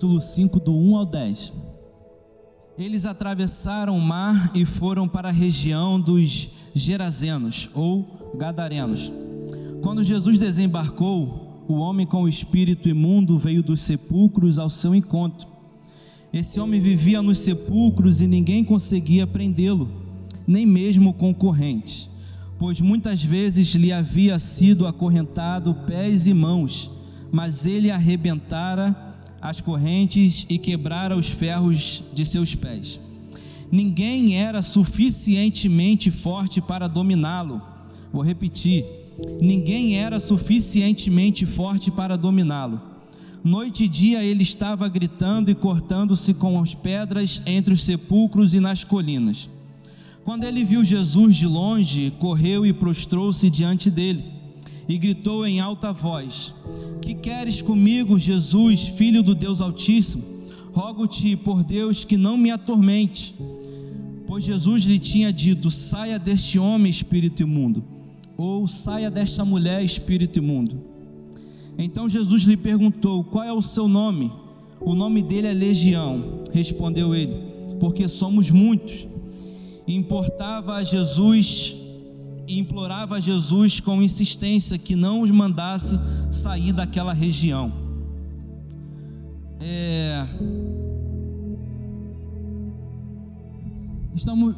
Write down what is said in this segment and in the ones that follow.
capítulo 5, do 1 ao 10. Eles atravessaram o mar e foram para a região dos Gerazenos ou Gadarenos. Quando Jesus desembarcou, o homem com o espírito imundo veio dos sepulcros ao seu encontro. Esse homem vivia nos sepulcros e ninguém conseguia prendê-lo, nem mesmo concorrentes, pois muitas vezes lhe havia sido acorrentado pés e mãos, mas ele arrebentara as correntes e quebrara os ferros de seus pés. Ninguém era suficientemente forte para dominá-lo. Vou repetir: ninguém era suficientemente forte para dominá-lo. Noite e dia ele estava gritando e cortando-se com as pedras entre os sepulcros e nas colinas. Quando ele viu Jesus de longe, correu e prostrou-se diante dele e gritou em alta voz: Que queres comigo, Jesus, filho do Deus Altíssimo? Rogo-te por Deus que não me atormente. Pois Jesus lhe tinha dito: Saia deste homem, espírito imundo, ou saia desta mulher, espírito imundo. Então Jesus lhe perguntou: Qual é o seu nome? O nome dele é Legião, respondeu ele, porque somos muitos. Importava a Jesus e implorava a Jesus com insistência que não os mandasse sair daquela região. É... Estamos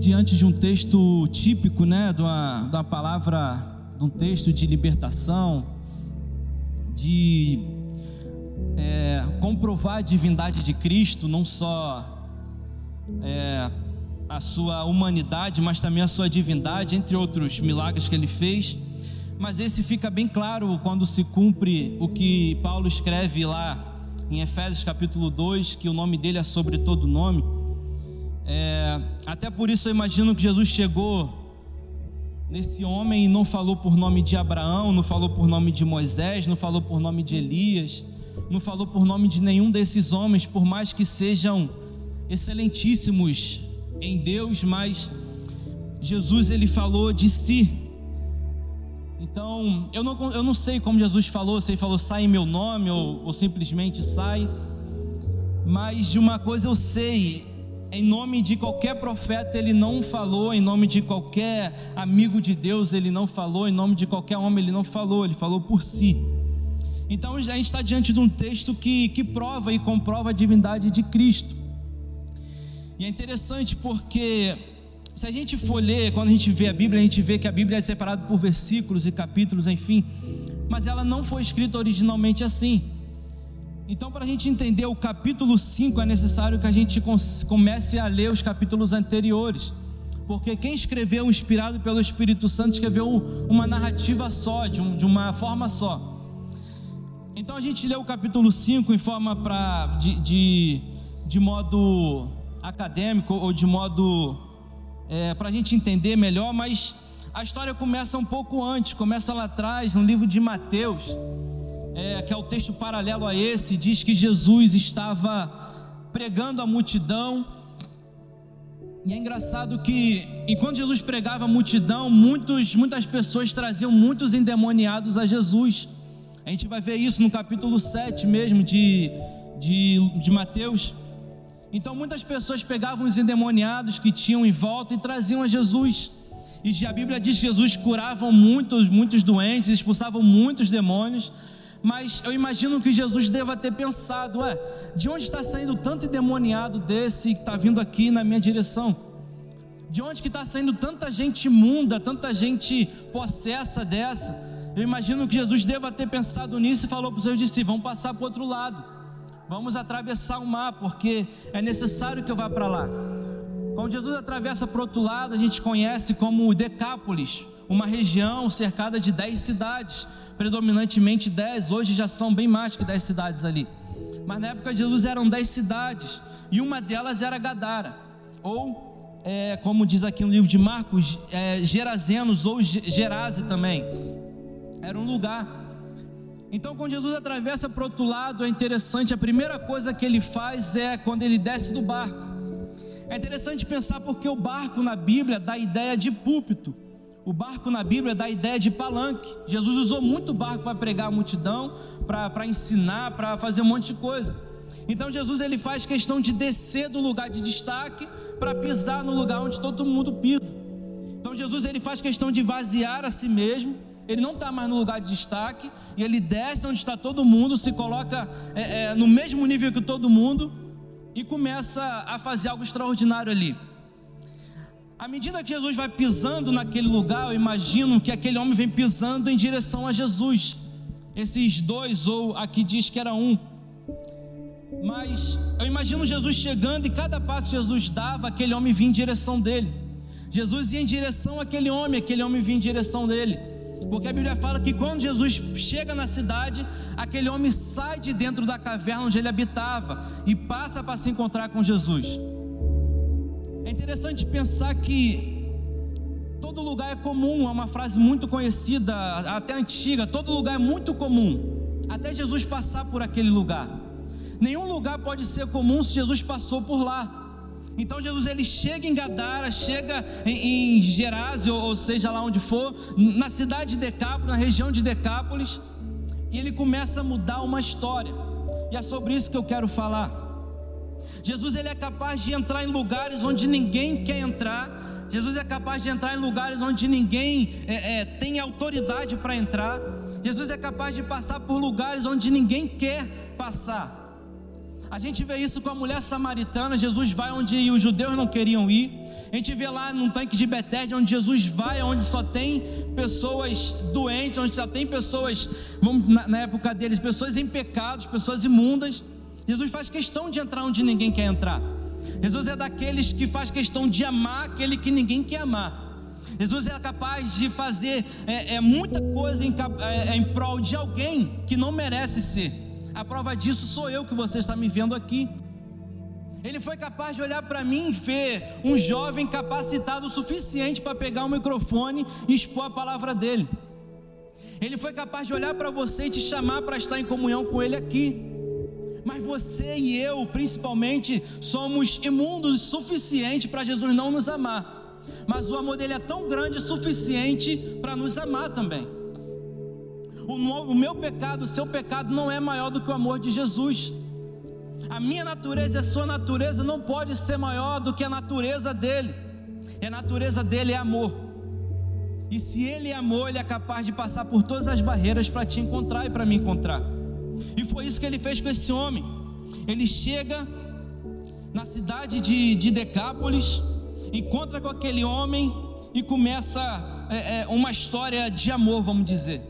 diante de um texto típico, né, de uma, palavra, de um texto de libertação, de é, comprovar a divindade de Cristo, não só é, a sua humanidade, mas também a sua divindade, entre outros milagres que ele fez. Mas esse fica bem claro quando se cumpre o que Paulo escreve lá em Efésios capítulo 2, que o nome dele é sobre todo nome. É, até por isso eu imagino que Jesus chegou nesse homem e não falou por nome de Abraão, não falou por nome de Moisés, não falou por nome de Elias, não falou por nome de nenhum desses homens, por mais que sejam excelentíssimos em Deus, mas Jesus ele falou de si. Então, eu não, eu não sei como Jesus falou, se ele falou sai em meu nome ou, ou simplesmente sai, mas de uma coisa eu sei, em nome de qualquer profeta ele não falou, em nome de qualquer amigo de Deus ele não falou, em nome de qualquer homem ele não falou, ele falou por si. Então a gente está diante de um texto que, que prova e comprova a divindade de Cristo. E é interessante porque se a gente for ler, quando a gente vê a Bíblia, a gente vê que a Bíblia é separada por versículos e capítulos, enfim, mas ela não foi escrita originalmente assim. Então, para a gente entender o capítulo 5, é necessário que a gente comece a ler os capítulos anteriores. Porque quem escreveu, inspirado pelo Espírito Santo, escreveu uma narrativa só, de, um, de uma forma só. Então a gente lê o capítulo 5 em forma para de, de, de, modo acadêmico ou de modo é, para a gente entender melhor, mas a história começa um pouco antes, começa lá atrás, no livro de Mateus é, que é o texto paralelo a esse, diz que Jesus estava pregando a multidão. E é engraçado que, enquanto Jesus pregava a multidão, muitos, muitas pessoas traziam muitos endemoniados a Jesus. A gente vai ver isso no capítulo 7 mesmo de, de, de Mateus. Então, muitas pessoas pegavam os endemoniados que tinham em volta e traziam a Jesus. E a Bíblia diz que Jesus curava muitos, muitos doentes, expulsava muitos demônios mas eu imagino que Jesus deva ter pensado: ué, de onde está saindo tanto endemoniado desse que está vindo aqui na minha direção? De onde que está saindo tanta gente imunda, tanta gente possessa dessa? Eu imagino que Jesus deva ter pensado nisso e falou para os seus discípulos: vamos passar para o outro lado, vamos atravessar o mar, porque é necessário que eu vá para lá. Quando Jesus atravessa para o outro lado, a gente conhece como Decápolis, uma região cercada de dez cidades predominantemente dez, hoje já são bem mais que dez cidades ali. Mas na época de Jesus eram dez cidades, e uma delas era Gadara, ou é, como diz aqui no livro de Marcos, é, Gerazenos ou Gerase também. Era um lugar. Então, quando Jesus atravessa para o outro lado, é interessante, a primeira coisa que ele faz é quando ele desce do barco. É interessante pensar porque o barco na Bíblia dá a ideia de púlpito. O barco na Bíblia dá a ideia de palanque. Jesus usou muito barco para pregar a multidão, para ensinar, para fazer um monte de coisa. Então Jesus ele faz questão de descer do lugar de destaque para pisar no lugar onde todo mundo pisa. Então Jesus ele faz questão de vaziar a si mesmo. Ele não está mais no lugar de destaque e ele desce onde está todo mundo, se coloca é, é, no mesmo nível que todo mundo e começa a fazer algo extraordinário ali. À medida que Jesus vai pisando naquele lugar, eu imagino que aquele homem vem pisando em direção a Jesus. Esses dois, ou aqui diz que era um, mas eu imagino Jesus chegando e cada passo que Jesus dava, aquele homem vinha em direção dele. Jesus ia em direção àquele homem, aquele homem vinha em direção dele. Porque a Bíblia fala que quando Jesus chega na cidade, aquele homem sai de dentro da caverna onde ele habitava e passa para se encontrar com Jesus. É interessante pensar que todo lugar é comum, é uma frase muito conhecida, até antiga, todo lugar é muito comum, até Jesus passar por aquele lugar. Nenhum lugar pode ser comum se Jesus passou por lá. Então Jesus ele chega em Gadara, chega em, em Gerásio, ou seja lá onde for, na cidade de Decápolis, na região de Decápolis, e ele começa a mudar uma história. E é sobre isso que eu quero falar. Jesus ele é capaz de entrar em lugares onde ninguém quer entrar. Jesus é capaz de entrar em lugares onde ninguém é, é, tem autoridade para entrar. Jesus é capaz de passar por lugares onde ninguém quer passar. A gente vê isso com a mulher samaritana. Jesus vai onde os judeus não queriam ir. A gente vê lá num tanque de Betesda, onde Jesus vai, onde só tem pessoas doentes, onde só tem pessoas, vamos, na, na época deles, pessoas em pecados, pessoas imundas. Jesus faz questão de entrar onde ninguém quer entrar. Jesus é daqueles que faz questão de amar aquele que ninguém quer amar. Jesus é capaz de fazer é, é muita coisa em, é, em prol de alguém que não merece ser. A prova disso sou eu que você está me vendo aqui. Ele foi capaz de olhar para mim e ver um jovem capacitado o suficiente para pegar o microfone e expor a palavra dele. Ele foi capaz de olhar para você e te chamar para estar em comunhão com ele aqui. Mas você e eu, principalmente, somos imundos o suficiente para Jesus não nos amar. Mas o amor dele é tão grande o suficiente para nos amar também. O meu pecado, o seu pecado não é maior do que o amor de Jesus. A minha natureza e a sua natureza não pode ser maior do que a natureza dele. E a natureza dele é amor. E se ele é amor, ele é capaz de passar por todas as barreiras para te encontrar e para me encontrar. E foi isso que ele fez com esse homem. Ele chega na cidade de, de Decápolis, encontra com aquele homem e começa é, é, uma história de amor, vamos dizer.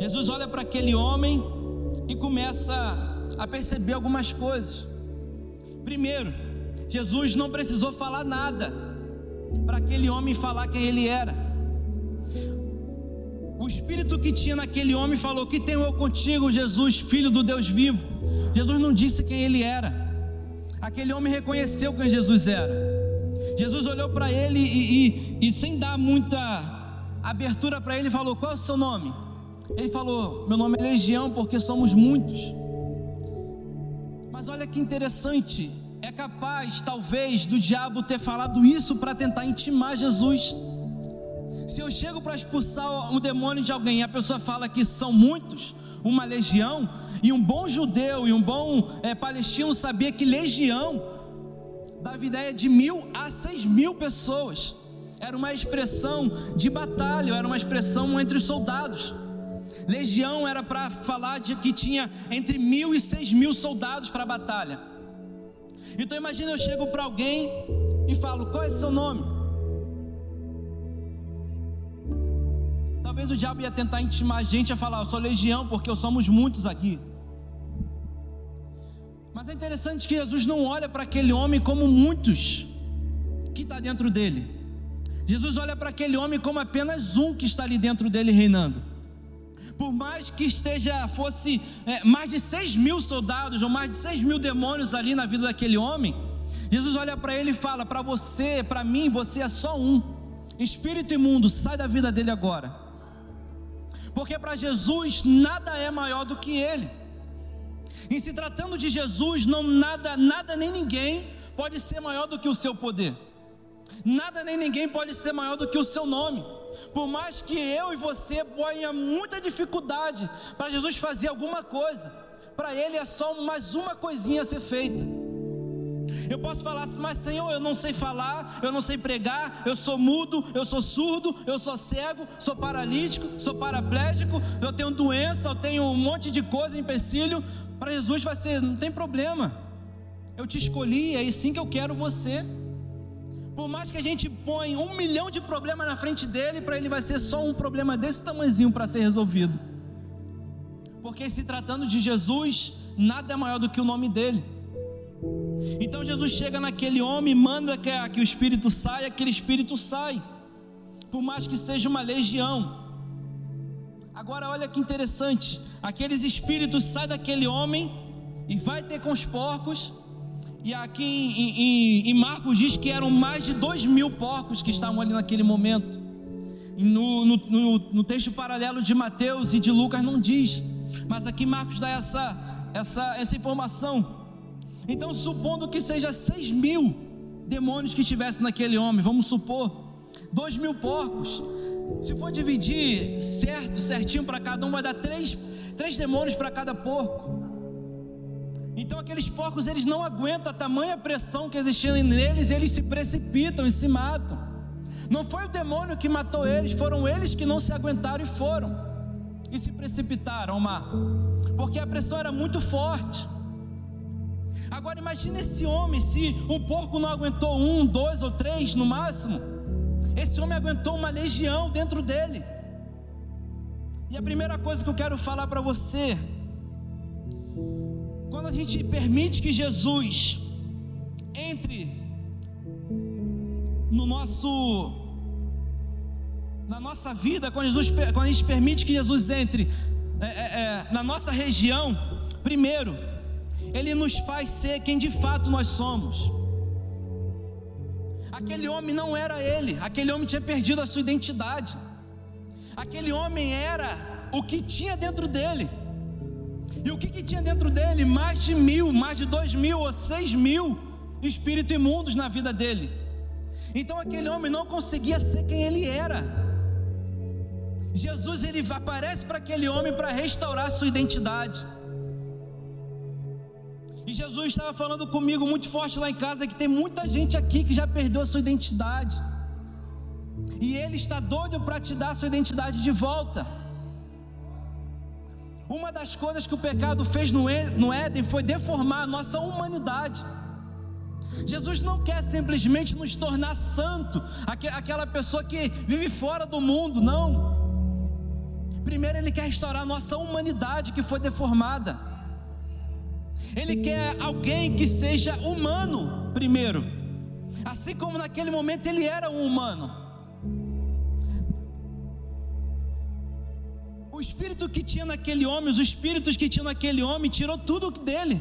Jesus olha para aquele homem e começa a perceber algumas coisas. Primeiro, Jesus não precisou falar nada para aquele homem falar quem ele era. O espírito que tinha naquele homem falou: Que tenho eu contigo, Jesus, filho do Deus vivo. Jesus não disse quem ele era. Aquele homem reconheceu quem Jesus era. Jesus olhou para ele e, e, e, sem dar muita abertura para ele, falou: Qual é o seu nome? Ele falou: Meu nome é Legião porque somos muitos. Mas olha que interessante, é capaz, talvez, do diabo ter falado isso para tentar intimar Jesus. Se eu chego para expulsar um demônio de alguém e a pessoa fala que são muitos, uma legião, e um bom judeu e um bom é, palestino sabia que legião dava ideia de mil a seis mil pessoas. Era uma expressão de batalha, era uma expressão entre os soldados. Legião era para falar de que tinha entre mil e seis mil soldados para a batalha. Então imagina eu chego para alguém e falo: qual é seu nome? Talvez o diabo ia tentar intimar a gente a falar: eu sou legião porque somos muitos aqui. Mas é interessante que Jesus não olha para aquele homem como muitos que está dentro dele. Jesus olha para aquele homem como apenas um que está ali dentro dele reinando por mais que esteja, fosse é, mais de seis mil soldados ou mais de seis mil demônios ali na vida daquele homem, Jesus olha para ele e fala: Para você, para mim, você é só um. Espírito imundo, sai da vida dele agora. Porque para Jesus nada é maior do que ele. Em se tratando de Jesus, não nada, nada nem ninguém pode ser maior do que o seu poder. Nada nem ninguém pode ser maior do que o seu nome. Por mais que eu e você ponha muita dificuldade para Jesus fazer alguma coisa, para ele é só mais uma coisinha a ser feita. Eu posso falar assim, mas Senhor, eu não sei falar, eu não sei pregar, eu sou mudo, eu sou surdo, eu sou cego, sou paralítico, sou paraplégico, eu tenho doença, eu tenho um monte de coisa, empecilho. Para Jesus vai ser, não tem problema. Eu te escolhi, é assim que eu quero você. Por mais que a gente põe um milhão de problemas na frente dele, para ele vai ser só um problema desse tamanhozinho para ser resolvido. Porque se tratando de Jesus, nada é maior do que o nome dele. Então Jesus chega naquele homem, manda que, que o espírito saia, aquele espírito sai, por mais que seja uma legião. Agora olha que interessante, aqueles espíritos saem daquele homem e vai ter com os porcos. E aqui em, em, em, Marcos diz que eram mais de dois mil porcos que estavam ali naquele momento. No, no, no, no, texto paralelo de Mateus e de Lucas não diz, mas aqui Marcos dá essa, essa, essa informação. Então, supondo que seja seis mil demônios que estivessem naquele homem, vamos supor, dois mil porcos. Se for dividir certo, certinho para cada um, vai dar três, três demônios para cada porco. Então aqueles porcos eles não aguentam a tamanha pressão que existia neles, eles se precipitam e se matam. Não foi o demônio que matou eles, foram eles que não se aguentaram e foram e se precipitaram ao mar, porque a pressão era muito forte. Agora imagine esse homem, se um porco não aguentou um, dois ou três no máximo, esse homem aguentou uma legião dentro dele. E a primeira coisa que eu quero falar para você quando a gente permite que Jesus entre no nosso na nossa vida, quando, Jesus, quando a gente permite que Jesus entre é, é, é, na nossa região, primeiro, Ele nos faz ser quem de fato nós somos. Aquele homem não era ele, aquele homem tinha perdido a sua identidade. Aquele homem era o que tinha dentro dele. E o que, que tinha dentro dele? Mais de mil, mais de dois mil ou seis mil espíritos imundos na vida dele. Então aquele homem não conseguia ser quem ele era. Jesus ele aparece para aquele homem para restaurar sua identidade. E Jesus estava falando comigo muito forte lá em casa que tem muita gente aqui que já perdeu a sua identidade. E ele está doido para te dar sua identidade de volta. Uma das coisas que o pecado fez no Éden foi deformar a nossa humanidade. Jesus não quer simplesmente nos tornar santo, aquela pessoa que vive fora do mundo, não. Primeiro, Ele quer restaurar a nossa humanidade que foi deformada. Ele quer alguém que seja humano, primeiro. Assim como naquele momento ele era um humano. O espírito que tinha naquele homem, os espíritos que tinha naquele homem, tirou tudo dele.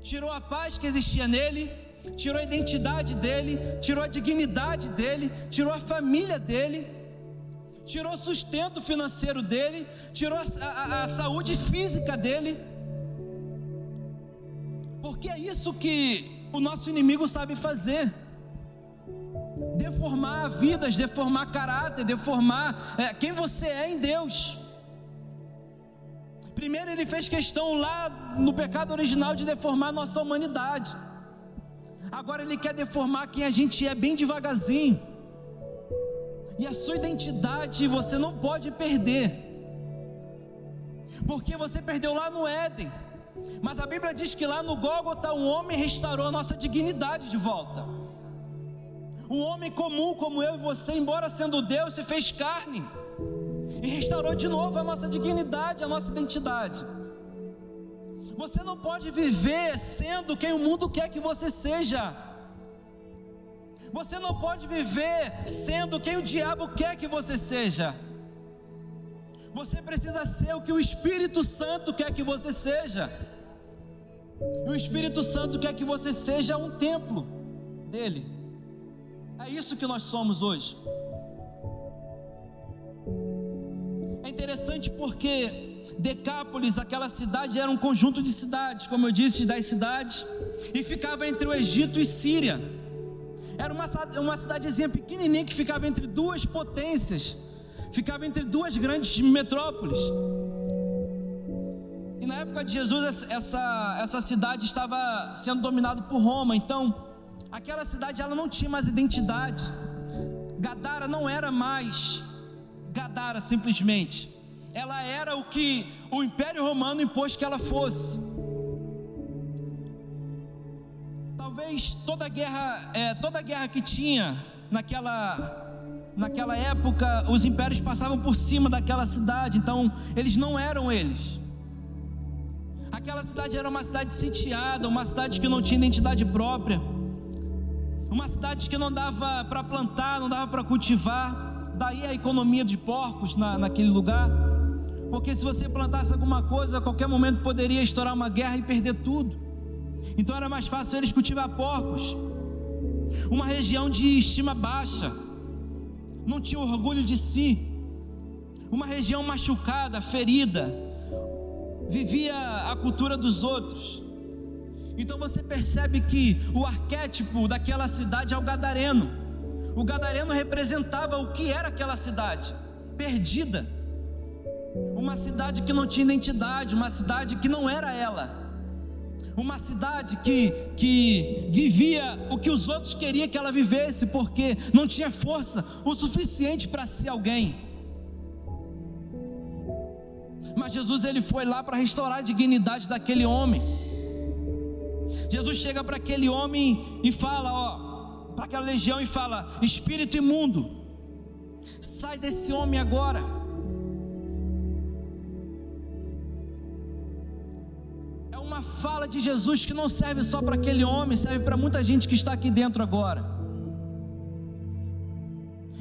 Tirou a paz que existia nele, tirou a identidade dele, tirou a dignidade dele, tirou a família dele, tirou o sustento financeiro dele, tirou a, a, a saúde física dele. Porque é isso que o nosso inimigo sabe fazer deformar vidas, deformar caráter, deformar é, quem você é em Deus. Primeiro, ele fez questão lá no pecado original de deformar nossa humanidade. Agora, ele quer deformar quem a gente é bem devagarzinho. E a sua identidade você não pode perder, porque você perdeu lá no Éden. Mas a Bíblia diz que lá no Gólgota um homem restaurou a nossa dignidade de volta. Um homem comum como eu e você, embora sendo Deus, se fez carne e restaurou de novo a nossa dignidade, a nossa identidade. Você não pode viver sendo quem o mundo quer que você seja. Você não pode viver sendo quem o diabo quer que você seja. Você precisa ser o que o Espírito Santo quer que você seja. E o Espírito Santo quer que você seja um templo dele. É isso que nós somos hoje. É interessante porque Decápolis, aquela cidade, era um conjunto de cidades, como eu disse, das cidades, e ficava entre o Egito e Síria. Era uma, uma cidadezinha pequenininha que ficava entre duas potências, ficava entre duas grandes metrópoles. E na época de Jesus, essa, essa cidade estava sendo dominada por Roma, então aquela cidade ela não tinha mais identidade. Gadara não era mais Gadara simplesmente. Ela era o que o Império Romano impôs que ela fosse. Talvez toda guerra, é, toda guerra que tinha naquela naquela época, os impérios passavam por cima daquela cidade, então eles não eram eles. Aquela cidade era uma cidade sitiada, uma cidade que não tinha identidade própria, uma cidade que não dava para plantar, não dava para cultivar, daí a economia de porcos na, naquele lugar, porque se você plantasse alguma coisa, a qualquer momento poderia estourar uma guerra e perder tudo, então era mais fácil eles cultivar porcos, uma região de estima baixa, não tinha orgulho de si, uma região machucada, ferida, vivia a cultura dos outros. Então você percebe que o arquétipo daquela cidade é o gadareno. O gadareno representava o que era aquela cidade, perdida. Uma cidade que não tinha identidade, uma cidade que não era ela. Uma cidade que, que vivia o que os outros queriam que ela vivesse, porque não tinha força o suficiente para ser alguém. Mas Jesus ele foi lá para restaurar a dignidade daquele homem. Jesus chega para aquele homem e fala, ó, para aquela legião e fala: Espírito imundo, sai desse homem agora. É uma fala de Jesus que não serve só para aquele homem, serve para muita gente que está aqui dentro agora.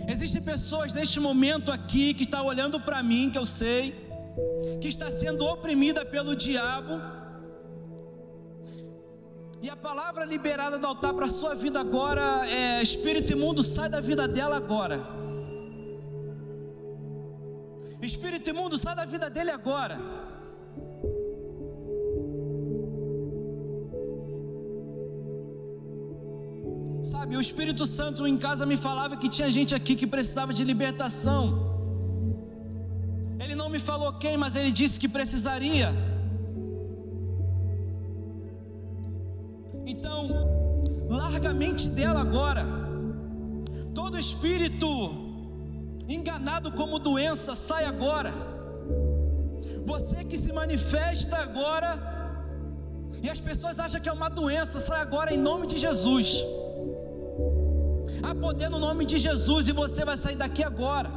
Existem pessoas neste momento aqui que estão tá olhando para mim, que eu sei, que está sendo oprimida pelo diabo. Palavra liberada do altar para a sua vida agora é: Espírito imundo, sai da vida dela agora. Espírito imundo, sai da vida dele agora. Sabe, o Espírito Santo em casa me falava que tinha gente aqui que precisava de libertação. Ele não me falou quem, mas ele disse que precisaria. Largamente dela agora. Todo espírito enganado como doença, sai agora. Você que se manifesta agora, e as pessoas acham que é uma doença, sai agora em nome de Jesus. Há poder no nome de Jesus, e você vai sair daqui agora.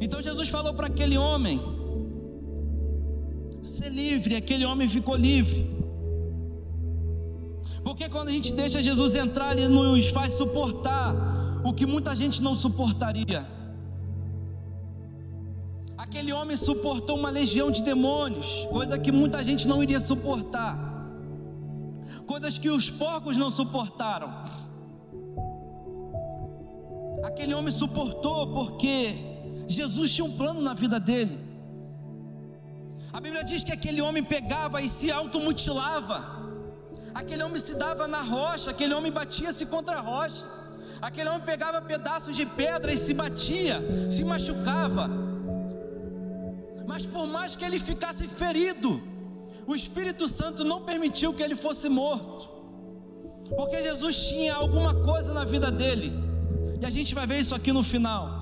Então Jesus falou para aquele homem: ser livre, aquele homem ficou livre. Porque quando a gente deixa Jesus entrar, ele nos faz suportar o que muita gente não suportaria. Aquele homem suportou uma legião de demônios, coisa que muita gente não iria suportar, coisas que os porcos não suportaram. Aquele homem suportou porque Jesus tinha um plano na vida dele. A Bíblia diz que aquele homem pegava e se automutilava. Aquele homem se dava na rocha, aquele homem batia-se contra a rocha. Aquele homem pegava pedaços de pedra e se batia, se machucava. Mas por mais que ele ficasse ferido, o Espírito Santo não permitiu que ele fosse morto. Porque Jesus tinha alguma coisa na vida dele. E a gente vai ver isso aqui no final.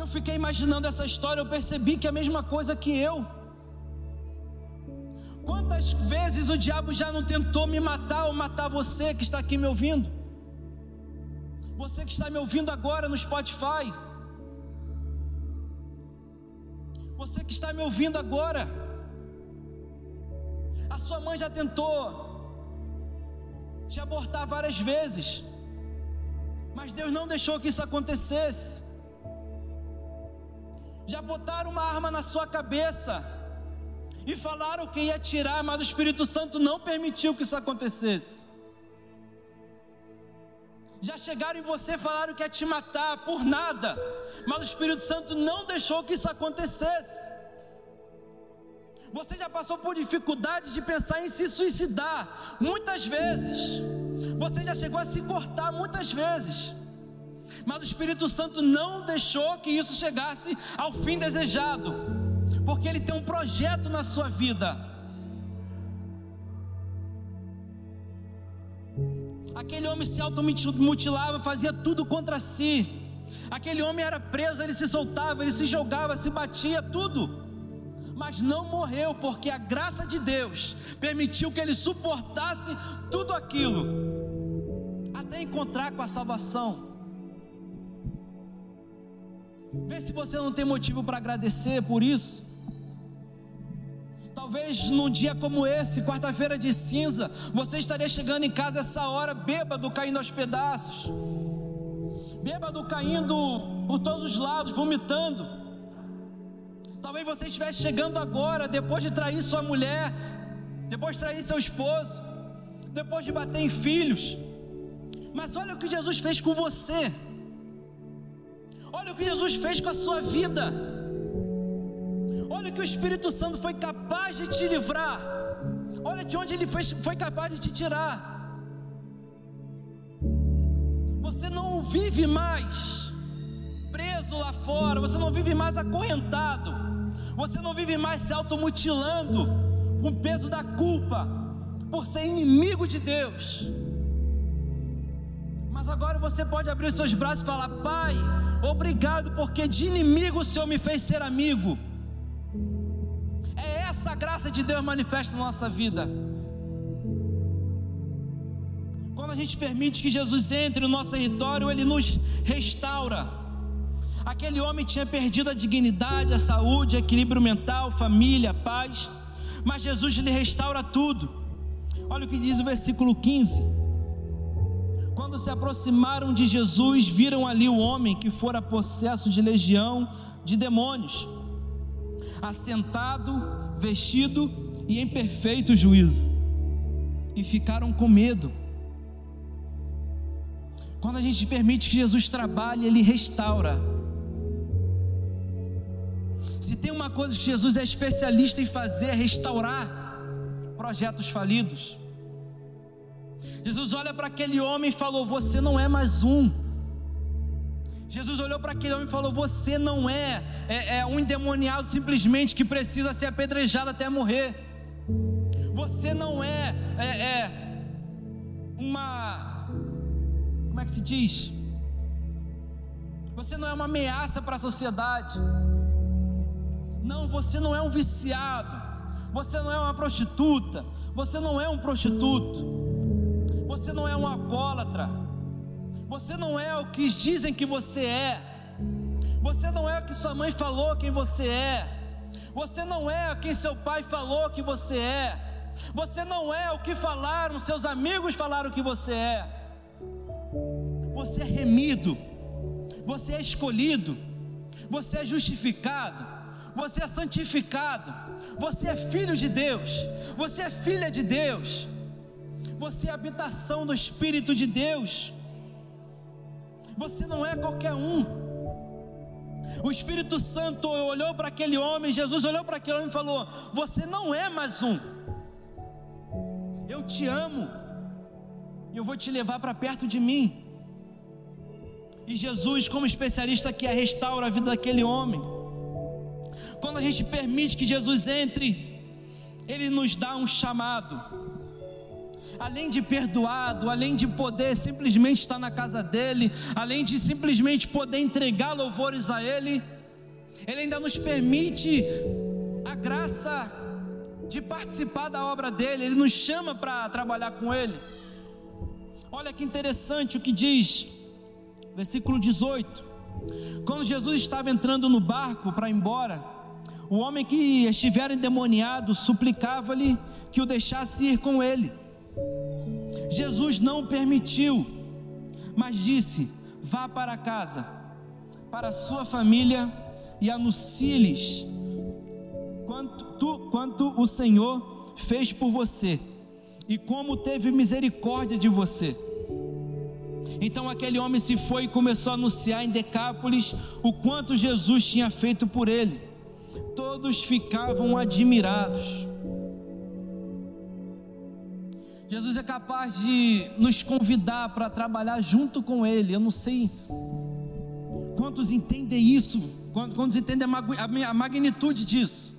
Eu fiquei imaginando essa história, eu percebi que é a mesma coisa que eu. Quantas vezes o diabo já não tentou me matar ou matar você que está aqui me ouvindo? Você que está me ouvindo agora no Spotify. Você que está me ouvindo agora. A sua mãe já tentou te abortar várias vezes. Mas Deus não deixou que isso acontecesse já botaram uma arma na sua cabeça e falaram que ia tirar, mas o Espírito Santo não permitiu que isso acontecesse. Já chegaram em você e falaram que ia te matar por nada, mas o Espírito Santo não deixou que isso acontecesse. Você já passou por dificuldade de pensar em se suicidar, muitas vezes, Você já chegou a se cortar muitas vezes. Mas o Espírito Santo não deixou que isso chegasse ao fim desejado, porque ele tem um projeto na sua vida. Aquele homem se automutilava, fazia tudo contra si. Aquele homem era preso, ele se soltava, ele se jogava, se batia, tudo. Mas não morreu, porque a graça de Deus permitiu que ele suportasse tudo aquilo, até encontrar com a salvação. Vê se você não tem motivo para agradecer por isso. Talvez num dia como esse, quarta-feira de cinza, você estaria chegando em casa essa hora, bêbado, caindo aos pedaços, bêbado caindo por todos os lados, vomitando. Talvez você estivesse chegando agora, depois de trair sua mulher, depois de trair seu esposo, depois de bater em filhos. Mas olha o que Jesus fez com você. Olha o que Jesus fez com a sua vida. Olha o que o Espírito Santo foi capaz de te livrar. Olha de onde ele foi, foi capaz de te tirar. Você não vive mais preso lá fora, você não vive mais acorrentado, você não vive mais se automutilando com o peso da culpa por ser inimigo de Deus. Mas agora você pode abrir os seus braços e falar: Pai, obrigado, porque de inimigo o Senhor me fez ser amigo. É essa graça de Deus manifesta na nossa vida. Quando a gente permite que Jesus entre no nosso território, Ele nos restaura. Aquele homem tinha perdido a dignidade, a saúde, equilíbrio mental, família, paz, mas Jesus lhe restaura tudo. Olha o que diz o versículo 15. Quando se aproximaram de Jesus, viram ali o homem que fora possesso de legião de demônios, assentado, vestido e em perfeito juízo, e ficaram com medo. Quando a gente permite que Jesus trabalhe, Ele restaura. Se tem uma coisa que Jesus é especialista em fazer, é restaurar projetos falidos. Jesus olha para aquele homem e falou: Você não é mais um. Jesus olhou para aquele homem e falou: Você não é, é, é, um endemoniado simplesmente que precisa ser apedrejado até morrer. Você não é, é, é uma. Como é que se diz? Você não é uma ameaça para a sociedade. Não, você não é um viciado. Você não é uma prostituta. Você não é um prostituto. Você não é um alcoólatra. Você não é o que dizem que você é. Você não é o que sua mãe falou quem você é. Você não é o que seu pai falou que você é. Você não é o que falaram, seus amigos falaram que você é. Você é remido. Você é escolhido. Você é justificado. Você é santificado. Você é filho de Deus. Você é filha de Deus. Você é a habitação do Espírito de Deus. Você não é qualquer um. O Espírito Santo olhou para aquele homem, Jesus olhou para aquele homem e falou: Você não é mais um. Eu te amo. E eu vou te levar para perto de mim. E Jesus, como especialista que é, restaura a vida daquele homem. Quando a gente permite que Jesus entre, Ele nos dá um chamado além de perdoado, além de poder simplesmente estar na casa dele, além de simplesmente poder entregar louvores a ele, ele ainda nos permite a graça de participar da obra dele, ele nos chama para trabalhar com ele. Olha que interessante o que diz, versículo 18: quando Jesus estava entrando no barco para ir embora, o homem que estivera endemoniado suplicava-lhe que o deixasse ir com ele. Jesus não permitiu, mas disse: vá para casa, para sua família e anuncie-lhes quanto, quanto o Senhor fez por você e como teve misericórdia de você. Então aquele homem se foi e começou a anunciar em Decápolis o quanto Jesus tinha feito por ele. Todos ficavam admirados. Jesus é capaz de nos convidar para trabalhar junto com Ele. Eu não sei quantos entendem isso, quantos entendem a magnitude disso.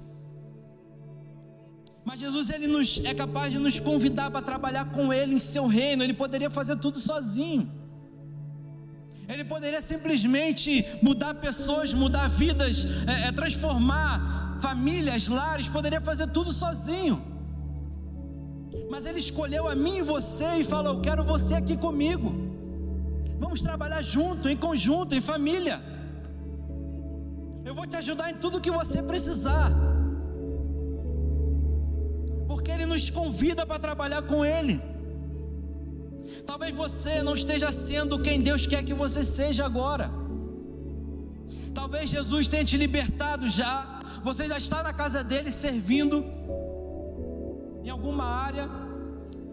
Mas Jesus ele nos, é capaz de nos convidar para trabalhar com Ele em seu reino. Ele poderia fazer tudo sozinho. Ele poderia simplesmente mudar pessoas, mudar vidas, é, é, transformar famílias, lares, poderia fazer tudo sozinho. Mas Ele escolheu a mim e você e falou: Eu quero você aqui comigo. Vamos trabalhar junto, em conjunto, em família. Eu vou te ajudar em tudo que você precisar. Porque Ele nos convida para trabalhar com Ele. Talvez você não esteja sendo quem Deus quer que você seja agora. Talvez Jesus tenha te libertado já. Você já está na casa dele servindo em alguma área,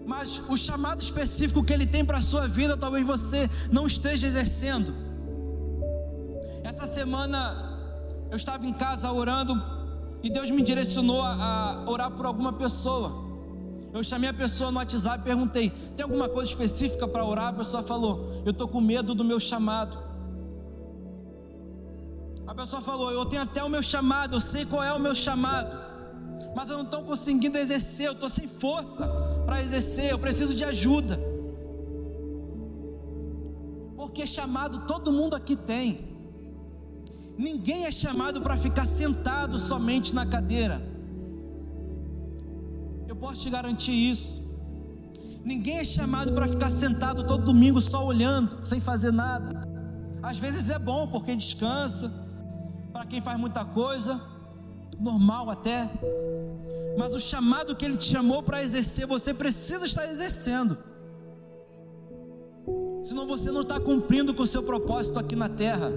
mas o chamado específico que ele tem para a sua vida, talvez você não esteja exercendo. Essa semana eu estava em casa orando e Deus me direcionou a, a orar por alguma pessoa. Eu chamei a pessoa no WhatsApp e perguntei: tem alguma coisa específica para orar? A pessoa falou: eu estou com medo do meu chamado. A pessoa falou: eu tenho até o meu chamado, eu sei qual é o meu chamado, mas eu não estou conseguindo exercer, eu estou sem força para exercer, eu preciso de ajuda. Porque chamado todo mundo aqui tem. Ninguém é chamado para ficar sentado somente na cadeira posso te garantir isso. Ninguém é chamado para ficar sentado todo domingo só olhando, sem fazer nada. Às vezes é bom porque descansa, para quem faz muita coisa, normal até. Mas o chamado que Ele te chamou para exercer, você precisa estar exercendo. Senão você não está cumprindo com o seu propósito aqui na terra.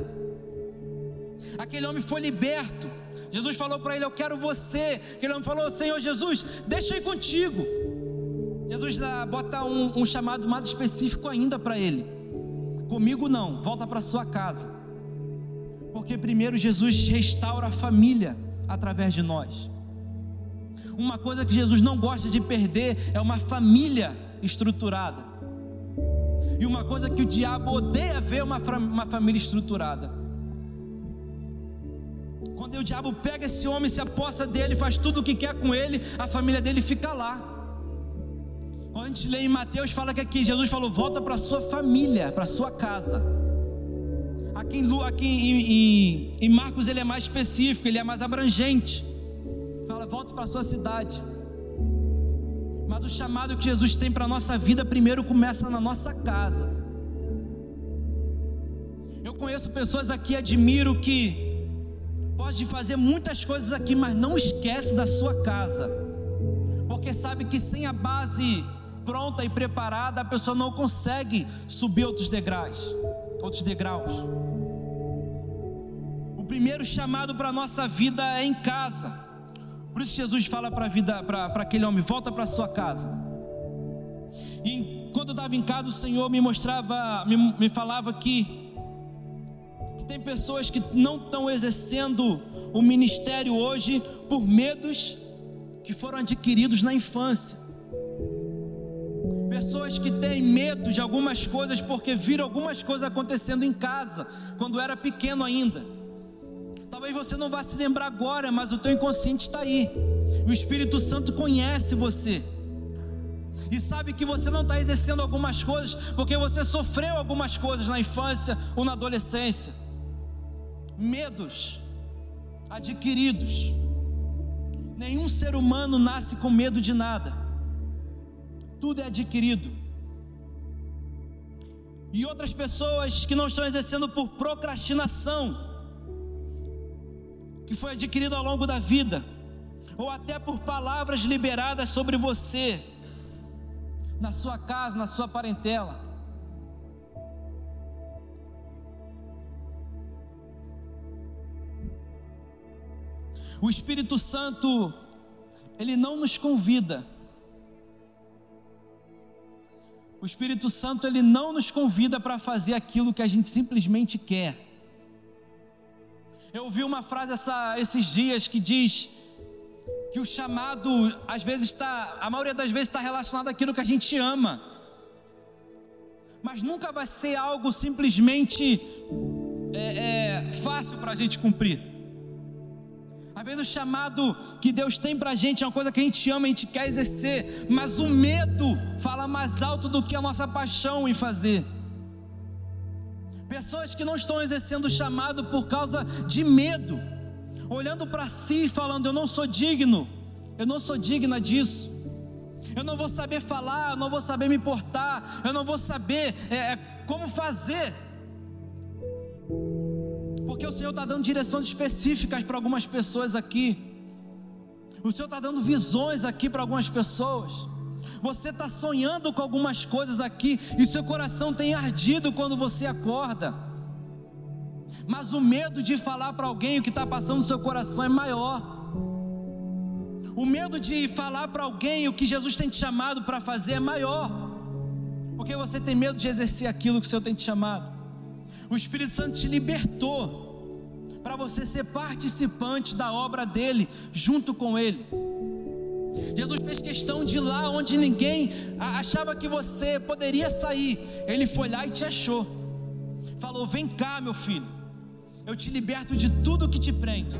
Aquele homem foi liberto Jesus falou para ele: Eu quero você. Aquele homem falou: Senhor Jesus, deixa eu contigo. Jesus bota um, um chamado mais específico ainda para ele: Comigo não, volta para sua casa. Porque primeiro Jesus restaura a família através de nós. Uma coisa que Jesus não gosta de perder é uma família estruturada. E uma coisa que o diabo odeia ver uma, uma família estruturada. Quando o diabo pega esse homem, se aposta dele, faz tudo o que quer com ele, a família dele fica lá. Quando a gente lê em Mateus, fala que aqui Jesus falou: volta para sua família, para sua casa. Aqui, em, aqui em, em, em, Marcos ele é mais específico, ele é mais abrangente. Volta para sua cidade. Mas o chamado que Jesus tem para a nossa vida primeiro começa na nossa casa. Eu conheço pessoas aqui, admiro que pode fazer muitas coisas aqui, mas não esquece da sua casa, porque sabe que sem a base pronta e preparada, a pessoa não consegue subir outros degraus, outros degraus. O primeiro chamado para a nossa vida é em casa. Por isso Jesus fala para aquele homem, volta para sua casa. E quando eu estava em casa, o Senhor me mostrava, me, me falava que que tem pessoas que não estão exercendo o ministério hoje por medos que foram adquiridos na infância. Pessoas que têm medo de algumas coisas porque viram algumas coisas acontecendo em casa, quando era pequeno ainda. Talvez você não vá se lembrar agora, mas o teu inconsciente está aí. O Espírito Santo conhece você. E sabe que você não está exercendo algumas coisas porque você sofreu algumas coisas na infância ou na adolescência medos adquiridos. Nenhum ser humano nasce com medo de nada, tudo é adquirido. E outras pessoas que não estão exercendo por procrastinação, que foi adquirido ao longo da vida, ou até por palavras liberadas sobre você, na sua casa, na sua parentela. O Espírito Santo, ele não nos convida. O Espírito Santo, ele não nos convida para fazer aquilo que a gente simplesmente quer. Ouvi uma frase essa, esses dias que diz: que o chamado às vezes está, a maioria das vezes está relacionado àquilo que a gente ama, mas nunca vai ser algo simplesmente é, é, fácil para a gente cumprir. Às vezes o chamado que Deus tem para a gente é uma coisa que a gente ama, a gente quer exercer, mas o medo fala mais alto do que a nossa paixão em fazer. Pessoas que não estão exercendo o chamado por causa de medo, olhando para si e falando: Eu não sou digno, eu não sou digna disso, eu não vou saber falar, eu não vou saber me portar, eu não vou saber é, é como fazer. Porque o Senhor está dando direções específicas para algumas pessoas aqui. O Senhor está dando visões aqui para algumas pessoas. Você está sonhando com algumas coisas aqui e seu coração tem ardido quando você acorda. Mas o medo de falar para alguém o que está passando no seu coração é maior. O medo de falar para alguém o que Jesus tem te chamado para fazer é maior. Porque você tem medo de exercer aquilo que o Senhor tem te chamado. O Espírito Santo te libertou para você ser participante da obra dele, junto com ele. Jesus fez questão de ir lá onde ninguém achava que você poderia sair. Ele foi lá e te achou. Falou: Vem cá, meu filho, eu te liberto de tudo que te prende.